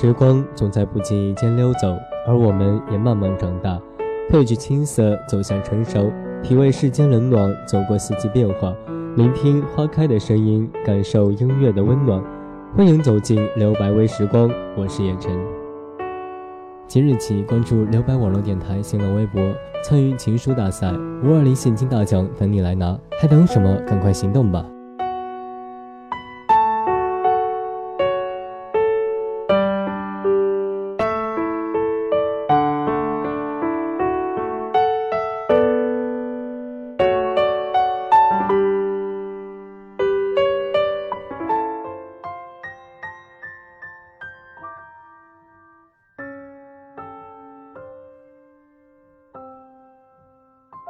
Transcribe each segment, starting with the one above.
时光总在不经意间溜走，而我们也慢慢长大，褪去青涩，走向成熟，体味世间冷暖，走过四季变化，聆听花开的声音，感受音乐的温暖。欢迎走进留白微时光，我是叶晨。即日起关注留白网络电台新浪微博，参与情书大赛，五二零现金大奖等你来拿，还等什么？赶快行动吧！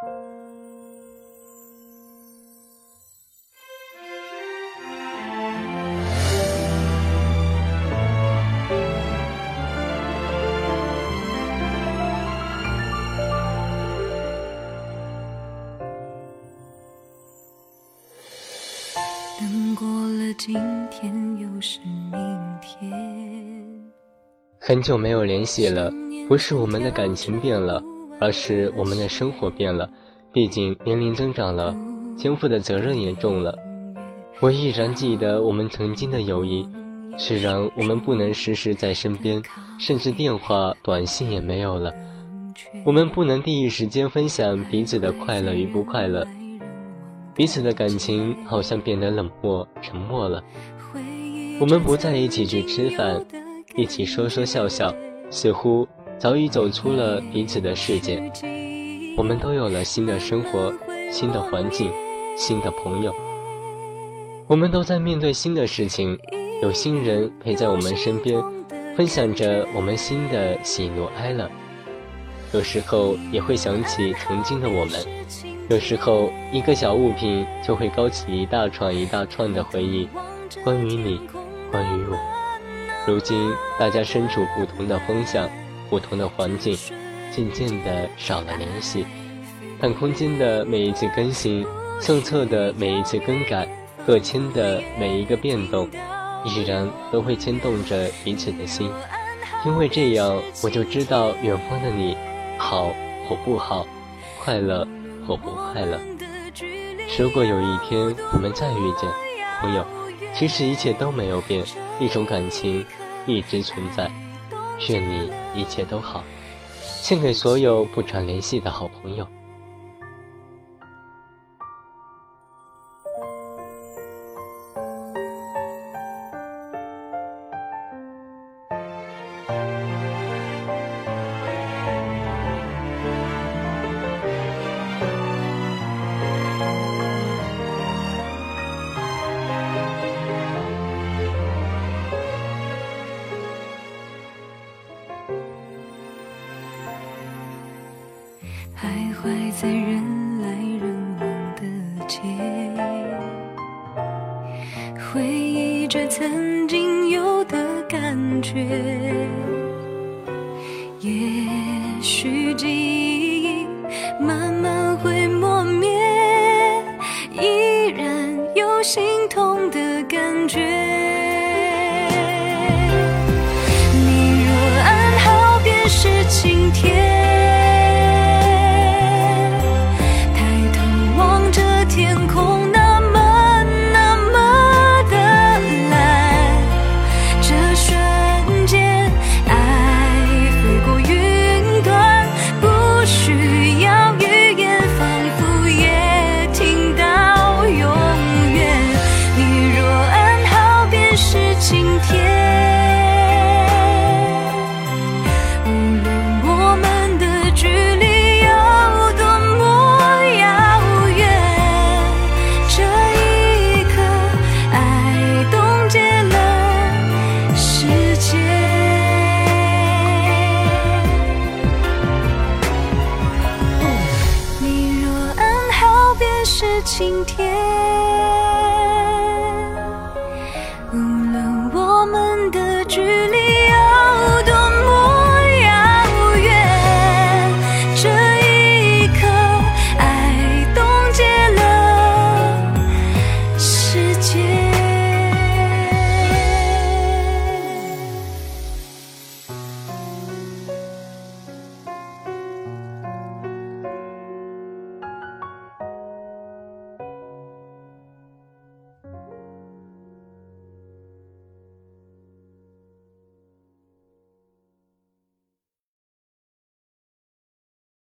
等过了今天又是明天。很久没有联系了，不是我们的感情变了，而是我们的生活变了。毕竟年龄增长了，肩负的责任也重了。我依然记得我们曾经的友谊，虽然我们不能时时在身边，甚至电话、短信也没有了，我们不能第一时间分享彼此的快乐与不快乐。彼此的感情好像变得冷漠、沉默了。我们不再一起去吃饭，一起说说笑笑，似乎早已走出了彼此的世界。我们都有了新的生活、新的环境、新的朋友。我们都在面对新的事情，有新人陪在我们身边，分享着我们新的喜怒哀乐。有时候也会想起曾经的我们。有时候，一个小物品就会勾起一大串一大串的回忆，关于你，关于我。如今，大家身处不同的方向，不同的环境，渐渐的少了联系。但空间的每一次更新，相册的每一次更改，各签的每一个变动，依然都会牵动着彼此的心。因为这样，我就知道远方的你，好或不好，快乐。或不快乐。如果有一天我们再遇见，朋友，其实一切都没有变，一种感情一直存在。愿你一切都好，献给所有不常联系的好朋友。在人来人往的街，回忆着曾经有的感觉。也许记忆慢慢会磨灭，依然有心痛是晴天。